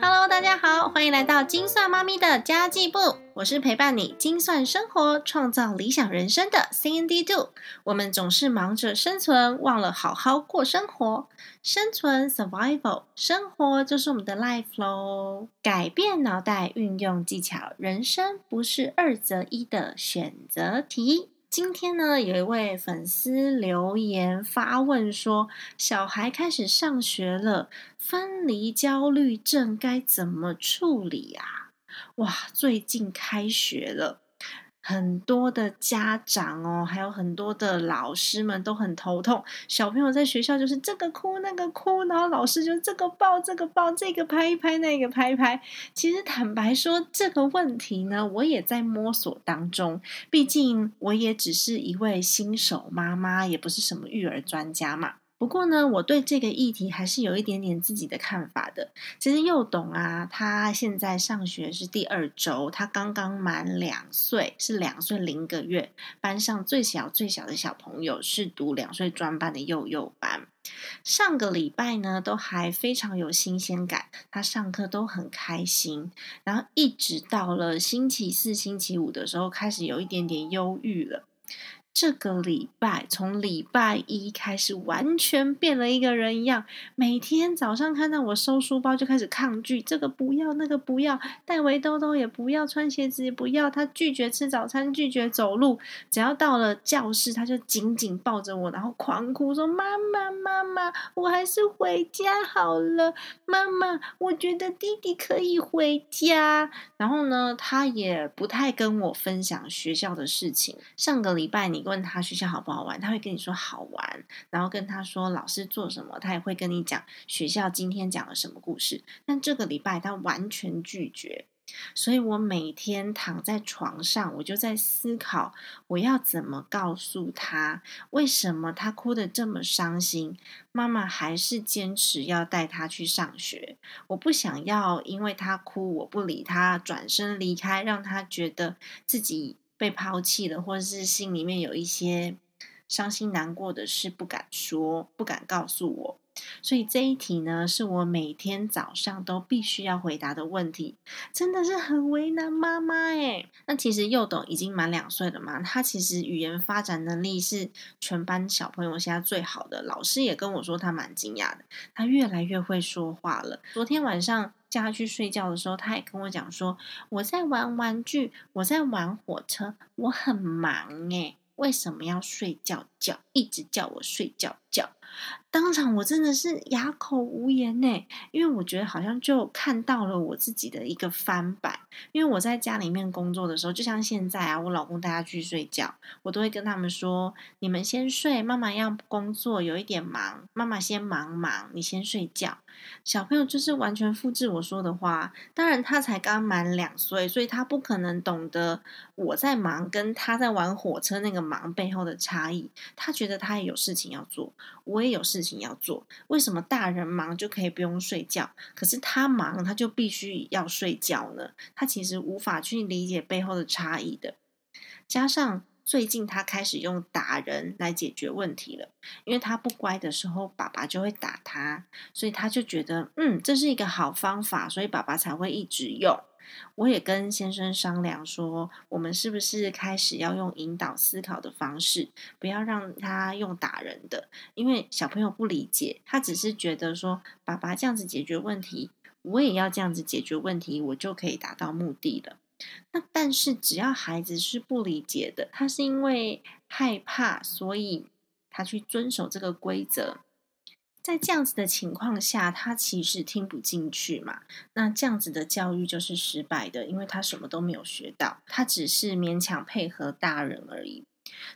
Hello，大家好，欢迎来到精算妈咪的家计部。我是陪伴你精算生活、创造理想人生的 CND Two。我们总是忙着生存，忘了好好过生活。生存 （Survival），生活就是我们的 life 喽。改变脑袋，运用技巧，人生不是二择一的选择题。今天呢，有一位粉丝留言发问说：“小孩开始上学了，分离焦虑症该怎么处理啊？”哇，最近开学了。很多的家长哦，还有很多的老师们都很头痛。小朋友在学校就是这个哭那个哭，然后老师就这个抱这个抱，这个拍一拍那个拍一拍。其实坦白说，这个问题呢，我也在摸索当中。毕竟我也只是一位新手妈妈，也不是什么育儿专家嘛。不过呢，我对这个议题还是有一点点自己的看法的。其实幼董啊，他现在上学是第二周，他刚刚满两岁，是两岁零个月。班上最小最小的小朋友是读两岁专班的幼幼班。上个礼拜呢，都还非常有新鲜感，他上课都很开心。然后一直到了星期四、星期五的时候，开始有一点点忧郁了。这个礼拜，从礼拜一开始，完全变了一个人一样。每天早上看到我收书包，就开始抗拒，这个不要，那个不要，戴围兜兜也不要，穿鞋子也不要。他拒绝吃早餐，拒绝走路。只要到了教室，他就紧紧抱着我，然后狂哭，说：“妈妈，妈妈，我还是回家好了。妈妈，我觉得弟弟可以回家。”然后呢，他也不太跟我分享学校的事情。上个礼拜你。问他学校好不好玩，他会跟你说好玩，然后跟他说老师做什么，他也会跟你讲学校今天讲了什么故事。但这个礼拜他完全拒绝，所以我每天躺在床上，我就在思考我要怎么告诉他，为什么他哭得这么伤心，妈妈还是坚持要带他去上学。我不想要因为他哭我不理他，转身离开，让他觉得自己。被抛弃了，或者是心里面有一些伤心难过的事不敢说，不敢告诉我，所以这一题呢，是我每天早上都必须要回答的问题，真的是很为难妈妈诶那其实幼董已经满两岁了嘛，他其实语言发展能力是全班小朋友现在最好的，老师也跟我说他蛮惊讶的，他越来越会说话了。昨天晚上。叫他去睡觉的时候，他也跟我讲说：“我在玩玩具，我在玩火车，我很忙诶，为什么要睡觉觉？一直叫我睡觉觉。”当场我真的是哑口无言呢，因为我觉得好像就看到了我自己的一个翻版。因为我在家里面工作的时候，就像现在啊，我老公带他去睡觉，我都会跟他们说：“你们先睡，妈妈要工作，有一点忙，妈妈先忙忙，你先睡觉。”小朋友就是完全复制我说的话。当然，他才刚满两岁，所以他不可能懂得我在忙跟他在玩火车那个忙背后的差异。他觉得他也有事情要做，我也有事。情要做，为什么大人忙就可以不用睡觉，可是他忙他就必须要睡觉呢？他其实无法去理解背后的差异的。加上最近他开始用打人来解决问题了，因为他不乖的时候，爸爸就会打他，所以他就觉得嗯，这是一个好方法，所以爸爸才会一直用。我也跟先生商量说，我们是不是开始要用引导思考的方式，不要让他用打人的，因为小朋友不理解，他只是觉得说，爸爸这样子解决问题，我也要这样子解决问题，我就可以达到目的了。那但是只要孩子是不理解的，他是因为害怕，所以他去遵守这个规则。在这样子的情况下，他其实听不进去嘛。那这样子的教育就是失败的，因为他什么都没有学到，他只是勉强配合大人而已。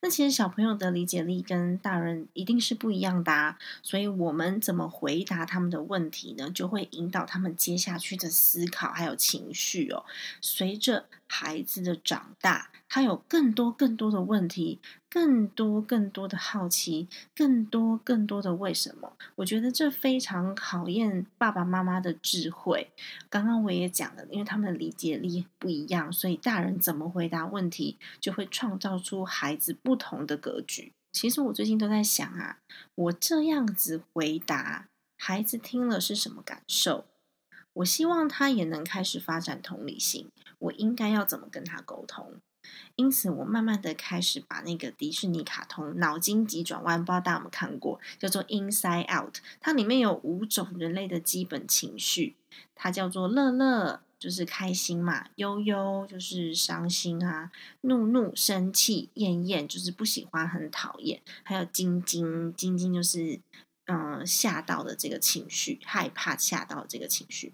那其实小朋友的理解力跟大人一定是不一样的啊，所以我们怎么回答他们的问题呢？就会引导他们接下去的思考还有情绪哦。随着孩子的长大。他有更多更多的问题，更多更多的好奇，更多更多的为什么？我觉得这非常考验爸爸妈妈的智慧。刚刚我也讲了，因为他们的理解力不一样，所以大人怎么回答问题，就会创造出孩子不同的格局。其实我最近都在想啊，我这样子回答，孩子听了是什么感受？我希望他也能开始发展同理心，我应该要怎么跟他沟通？因此，我慢慢的开始把那个迪士尼卡通《脑筋急转弯》，不知道大家有没有看过，叫做《Inside Out》，它里面有五种人类的基本情绪，它叫做乐乐，就是开心嘛；忧忧就是伤心啊；怒怒生气；厌厌就是不喜欢、很讨厌；还有惊惊惊惊就是嗯吓到的这个情绪，害怕吓到这个情绪。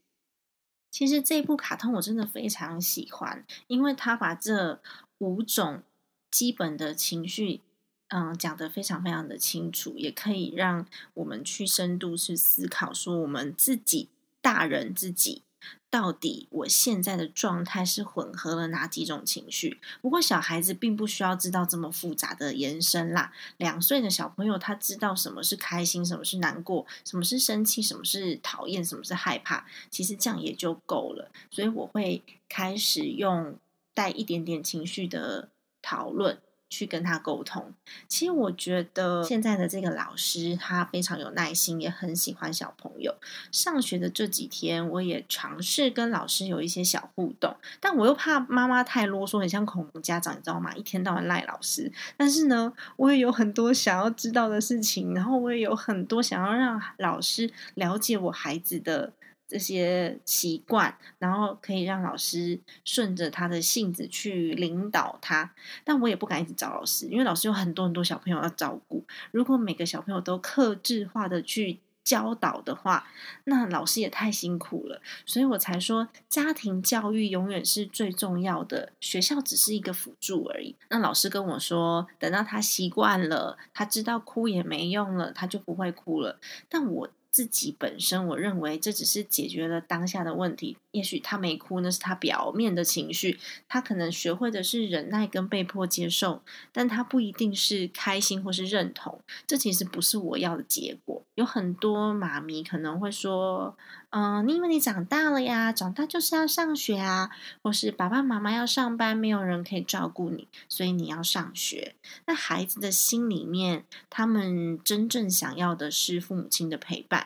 其实这部卡通我真的非常喜欢，因为他把这五种基本的情绪，嗯，讲得非常非常的清楚，也可以让我们去深度去思考，说我们自己大人自己。到底我现在的状态是混合了哪几种情绪？不过小孩子并不需要知道这么复杂的延伸啦。两岁的小朋友他知道什么是开心，什么是难过，什么是生气，什么是讨厌，什么是害怕。其实这样也就够了。所以我会开始用带一点点情绪的讨论。去跟他沟通。其实我觉得现在的这个老师他非常有耐心，也很喜欢小朋友。上学的这几天，我也尝试跟老师有一些小互动，但我又怕妈妈太啰嗦，很像恐龙家长，你知道吗？一天到晚赖老师。但是呢，我也有很多想要知道的事情，然后我也有很多想要让老师了解我孩子的。这些习惯，然后可以让老师顺着他的性子去领导他，但我也不敢一直找老师，因为老师有很多很多小朋友要照顾。如果每个小朋友都克制化的去教导的话，那老师也太辛苦了。所以我才说，家庭教育永远是最重要的，学校只是一个辅助而已。那老师跟我说，等到他习惯了，他知道哭也没用了，他就不会哭了。但我。自己本身，我认为这只是解决了当下的问题。也许他没哭，那是他表面的情绪。他可能学会的是忍耐跟被迫接受，但他不一定是开心或是认同。这其实不是我要的结果。有很多妈咪可能会说：“嗯，你以为你长大了呀？长大就是要上学啊，或是爸爸妈妈要上班，没有人可以照顾你，所以你要上学。”那孩子的心里面，他们真正想要的是父母亲的陪伴。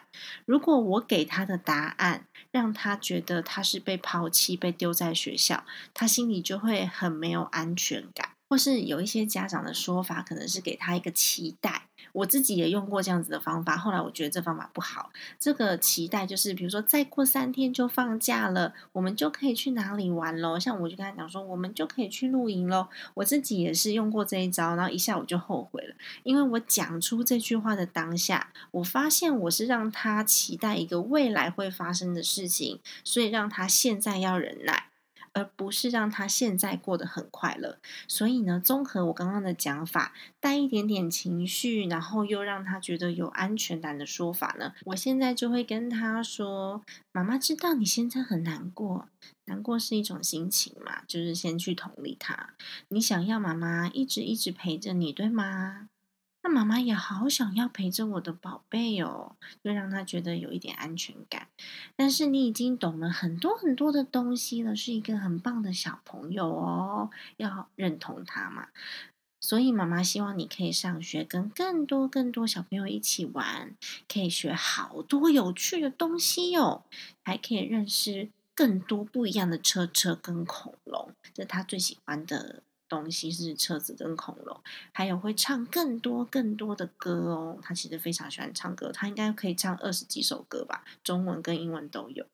如果我给他的答案让他觉得他是被抛弃、被丢在学校，他心里就会很没有安全感。或是有一些家长的说法，可能是给他一个期待。我自己也用过这样子的方法，后来我觉得这方法不好。这个期待就是，比如说再过三天就放假了，我们就可以去哪里玩喽？像我就跟他讲说，我们就可以去露营喽。我自己也是用过这一招，然后一下我就后悔了，因为我讲出这句话的当下，我发现我是让他期待一个未来会发生的事情，所以让他现在要忍耐。而不是让他现在过得很快乐，所以呢，综合我刚刚的讲法，带一点点情绪，然后又让他觉得有安全感的说法呢，我现在就会跟他说：“妈妈知道你现在很难过，难过是一种心情嘛，就是先去同理他。你想要妈妈一直一直陪着你，对吗？”那妈妈也好想要陪着我的宝贝哦，就让他觉得有一点安全感。但是你已经懂了很多很多的东西了，是一个很棒的小朋友哦，要认同他嘛。所以妈妈希望你可以上学，跟更多更多小朋友一起玩，可以学好多有趣的东西哦，还可以认识更多不一样的车车跟恐龙，这是他最喜欢的。东西是车子跟恐龙，还有会唱更多更多的歌哦。他其实非常喜欢唱歌，他应该可以唱二十几首歌吧，中文跟英文都有。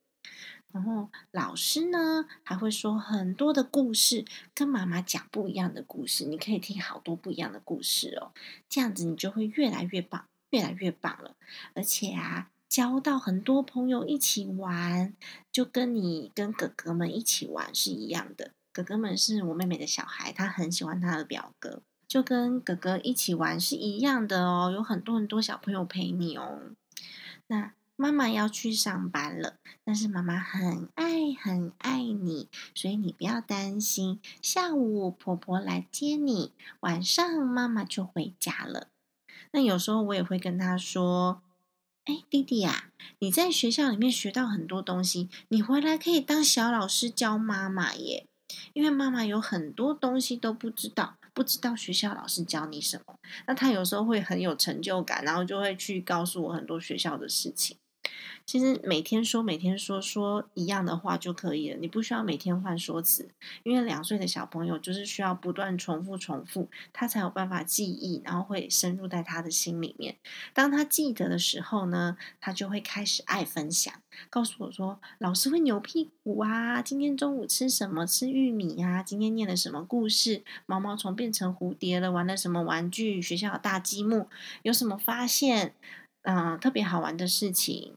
然后老师呢，还会说很多的故事，跟妈妈讲不一样的故事，你可以听好多不一样的故事哦。这样子你就会越来越棒，越来越棒了。而且啊，交到很多朋友一起玩，就跟你跟哥哥们一起玩是一样的。哥哥们是我妹妹的小孩，他很喜欢他的表哥，就跟哥哥一起玩是一样的哦。有很多很多小朋友陪你哦。那妈妈要去上班了，但是妈妈很爱很爱你，所以你不要担心。下午婆婆来接你，晚上妈妈就回家了。那有时候我也会跟他说：“哎，弟弟呀，你在学校里面学到很多东西，你回来可以当小老师教妈妈耶。”因为妈妈有很多东西都不知道，不知道学校老师教你什么，那他有时候会很有成就感，然后就会去告诉我很多学校的事情。其实每天说每天说说一样的话就可以了，你不需要每天换说辞，因为两岁的小朋友就是需要不断重复重复，他才有办法记忆，然后会深入在他的心里面。当他记得的时候呢，他就会开始爱分享，告诉我说：“老师会扭屁股啊，今天中午吃什么？吃玉米啊？今天念了什么故事？毛毛虫变成蝴蝶了，玩了什么玩具？学校有大积木，有什么发现？嗯，特别好玩的事情。”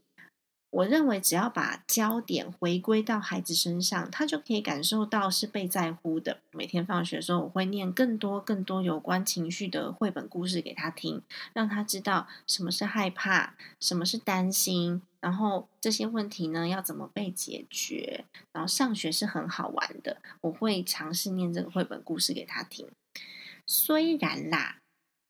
我认为，只要把焦点回归到孩子身上，他就可以感受到是被在乎的。每天放学的时候，我会念更多、更多有关情绪的绘本故事给他听，让他知道什么是害怕，什么是担心，然后这些问题呢要怎么被解决。然后上学是很好玩的，我会尝试念这个绘本故事给他听。虽然啦。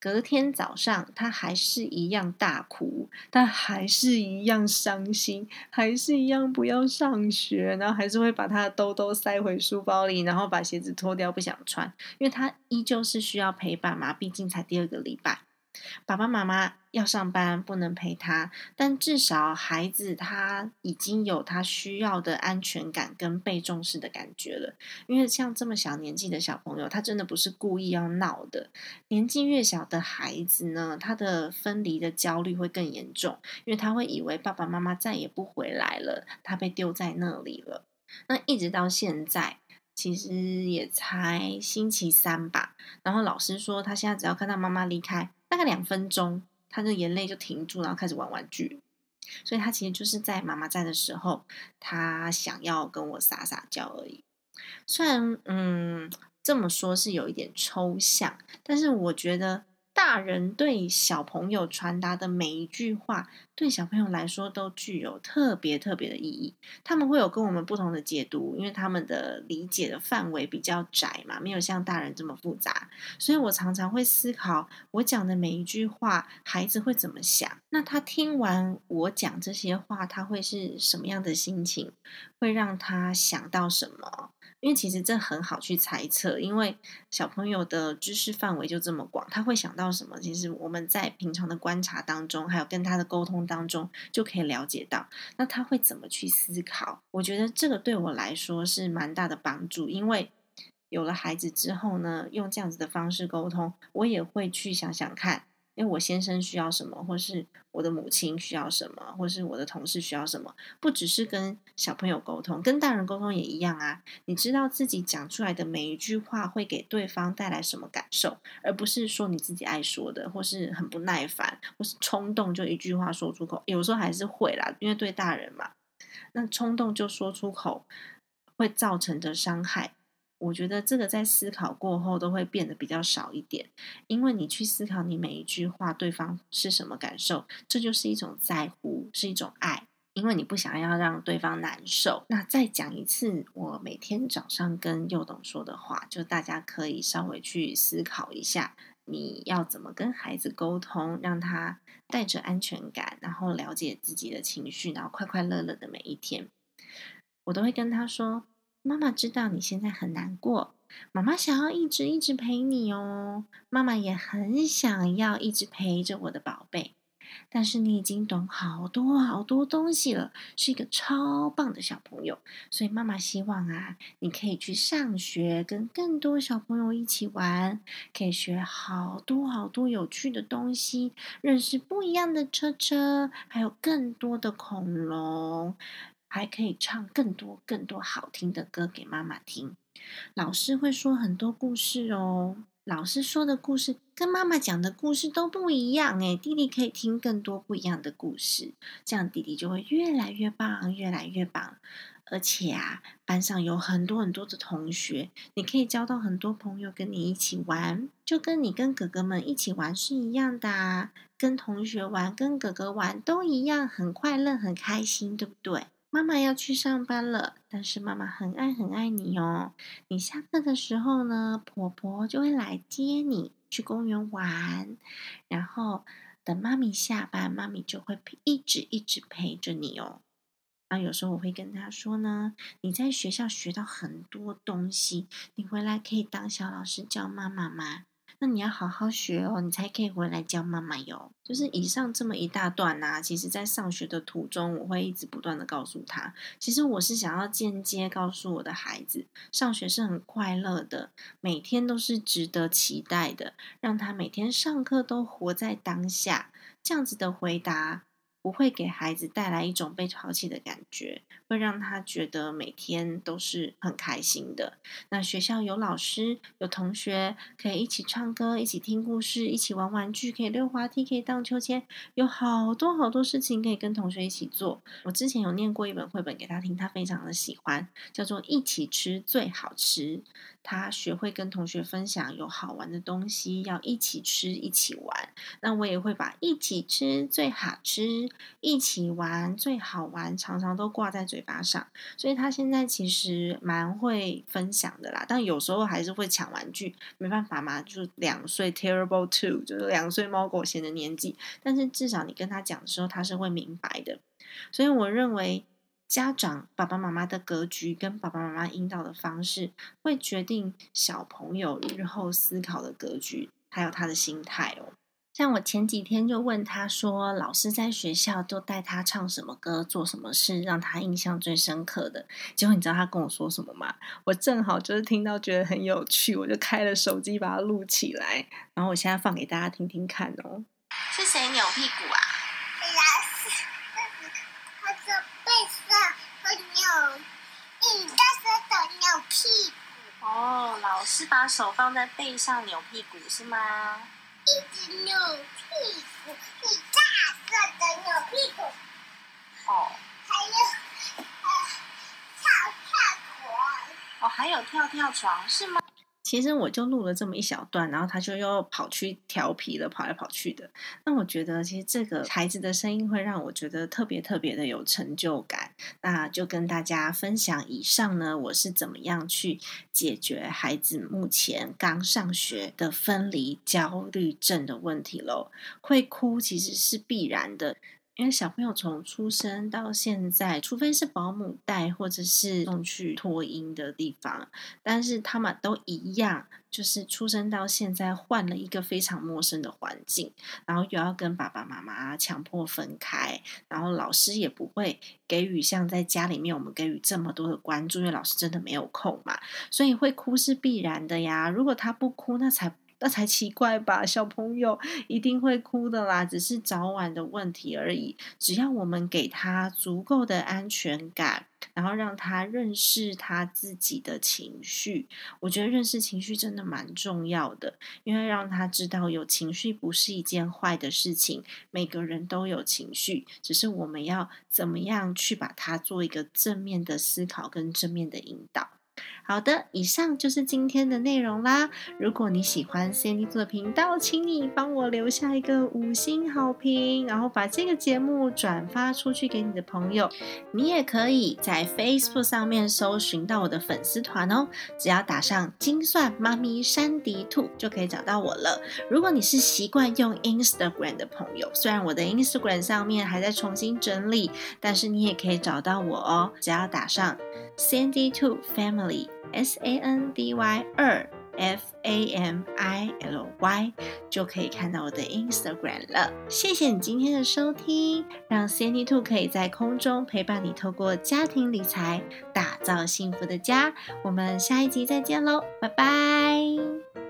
隔天早上，他还是一样大哭，他还是一样伤心，还是一样不要上学，然后还是会把他的兜兜塞回书包里，然后把鞋子脱掉，不想穿，因为他依旧是需要陪伴嘛，毕竟才第二个礼拜。爸爸妈妈要上班，不能陪他，但至少孩子他已经有他需要的安全感跟被重视的感觉了。因为像这么小年纪的小朋友，他真的不是故意要闹的。年纪越小的孩子呢，他的分离的焦虑会更严重，因为他会以为爸爸妈妈再也不回来了，他被丢在那里了。那一直到现在。其实也才星期三吧，然后老师说他现在只要看到妈妈离开，大概两分钟，他的眼泪就停住，然后开始玩玩具。所以他其实就是在妈妈在的时候，他想要跟我撒撒娇而已。虽然嗯这么说是有一点抽象，但是我觉得。大人对小朋友传达的每一句话，对小朋友来说都具有特别特别的意义。他们会有跟我们不同的解读，因为他们的理解的范围比较窄嘛，没有像大人这么复杂。所以我常常会思考，我讲的每一句话，孩子会怎么想？那他听完我讲这些话，他会是什么样的心情？会让他想到什么？因为其实这很好去猜测，因为小朋友的知识范围就这么广，他会想到什么？其实我们在平常的观察当中，还有跟他的沟通当中，就可以了解到，那他会怎么去思考？我觉得这个对我来说是蛮大的帮助，因为有了孩子之后呢，用这样子的方式沟通，我也会去想想看。因为我先生需要什么，或是我的母亲需要什么，或是我的同事需要什么，不只是跟小朋友沟通，跟大人沟通也一样啊。你知道自己讲出来的每一句话会给对方带来什么感受，而不是说你自己爱说的，或是很不耐烦，或是冲动就一句话说出口。有时候还是会啦，因为对大人嘛，那冲动就说出口会造成的伤害。我觉得这个在思考过后都会变得比较少一点，因为你去思考你每一句话对方是什么感受，这就是一种在乎，是一种爱，因为你不想要让对方难受。那再讲一次，我每天早上跟幼董说的话，就大家可以稍微去思考一下，你要怎么跟孩子沟通，让他带着安全感，然后了解自己的情绪，然后快快乐乐的每一天。我都会跟他说。妈妈知道你现在很难过，妈妈想要一直一直陪你哦。妈妈也很想要一直陪着我的宝贝，但是你已经懂好多好多东西了，是一个超棒的小朋友。所以妈妈希望啊，你可以去上学，跟更多小朋友一起玩，可以学好多好多有趣的东西，认识不一样的车车，还有更多的恐龙。还可以唱更多更多好听的歌给妈妈听。老师会说很多故事哦，老师说的故事跟妈妈讲的故事都不一样诶，弟弟可以听更多不一样的故事，这样弟弟就会越来越棒，越来越棒。而且啊，班上有很多很多的同学，你可以交到很多朋友跟你一起玩，就跟你跟哥哥们一起玩是一样的，跟同学玩、跟哥哥玩都一样，很快乐、很开心，对不对？妈妈要去上班了，但是妈妈很爱很爱你哦。你下课的时候呢，婆婆就会来接你去公园玩，然后等妈咪下班，妈咪就会一直一直陪着你哦。那有时候我会跟她说呢，你在学校学到很多东西，你回来可以当小老师教妈妈吗？那你要好好学哦，你才可以回来教妈妈哟。就是以上这么一大段呐，其实在上学的途中，我会一直不断的告诉他，其实我是想要间接告诉我的孩子，上学是很快乐的，每天都是值得期待的，让他每天上课都活在当下。这样子的回答。不会给孩子带来一种被抛弃的感觉，会让他觉得每天都是很开心的。那学校有老师、有同学，可以一起唱歌、一起听故事、一起玩玩具，可以溜滑梯、可以荡秋千，有好多好多事情可以跟同学一起做。我之前有念过一本绘本给他听，他非常的喜欢，叫做《一起吃最好吃》。他学会跟同学分享有好玩的东西，要一起吃、一起玩。那我也会把“一起吃最好吃”。一起玩最好玩，常常都挂在嘴巴上，所以他现在其实蛮会分享的啦。但有时候还是会抢玩具，没办法嘛，就是两岁 terrible two，就是两岁猫狗嫌的年纪。但是至少你跟他讲的时候，他是会明白的。所以我认为，家长爸爸妈妈的格局跟爸爸妈妈引导的方式，会决定小朋友日后思考的格局，还有他的心态哦。像我前几天就问他说，老师在学校都带他唱什么歌，做什么事，让他印象最深刻的。结果你知道他跟我说什么吗？我正好就是听到觉得很有趣，我就开了手机把它录起来，然后我现在放给大家听听看哦。是谁扭屁股啊？老师，他的背上会扭，你的扭屁股。哦，老师把手放在背上扭屁股是吗？一直扭屁股，你大个的扭屁股。哦。还有，跳跳床。哦，还有跳跳床是吗？其实我就录了这么一小段，然后他就又跑去调皮了，跑来跑去的。那我觉得，其实这个孩子的声音会让我觉得特别特别的有成就感。那就跟大家分享以上呢，我是怎么样去解决孩子目前刚上学的分离焦虑症的问题喽。会哭其实是必然的。因为小朋友从出生到现在，除非是保姆带或者是送去托婴的地方，但是他们都一样，就是出生到现在换了一个非常陌生的环境，然后又要跟爸爸妈妈强迫分开，然后老师也不会给予像在家里面我们给予这么多的关注，因为老师真的没有空嘛，所以会哭是必然的呀。如果他不哭，那才。那才奇怪吧，小朋友一定会哭的啦，只是早晚的问题而已。只要我们给他足够的安全感，然后让他认识他自己的情绪，我觉得认识情绪真的蛮重要的，因为让他知道有情绪不是一件坏的事情，每个人都有情绪，只是我们要怎么样去把它做一个正面的思考跟正面的引导。好的，以上就是今天的内容啦。如果你喜欢 Sandy 做的频道，请你帮我留下一个五星好评，然后把这个节目转发出去给你的朋友。你也可以在 Facebook 上面搜寻到我的粉丝团哦，只要打上“精算妈咪山迪兔”就可以找到我了。如果你是习惯用 Instagram 的朋友，虽然我的 Instagram 上面还在重新整理，但是你也可以找到我哦，只要打上 Sandy Two Family。S A N D Y 二 F A M I L Y 就可以看到我的 Instagram 了。谢谢你今天的收听，让 Sandy 兔可以在空中陪伴你，透过家庭理财打造幸福的家。我们下一集再见喽，拜拜。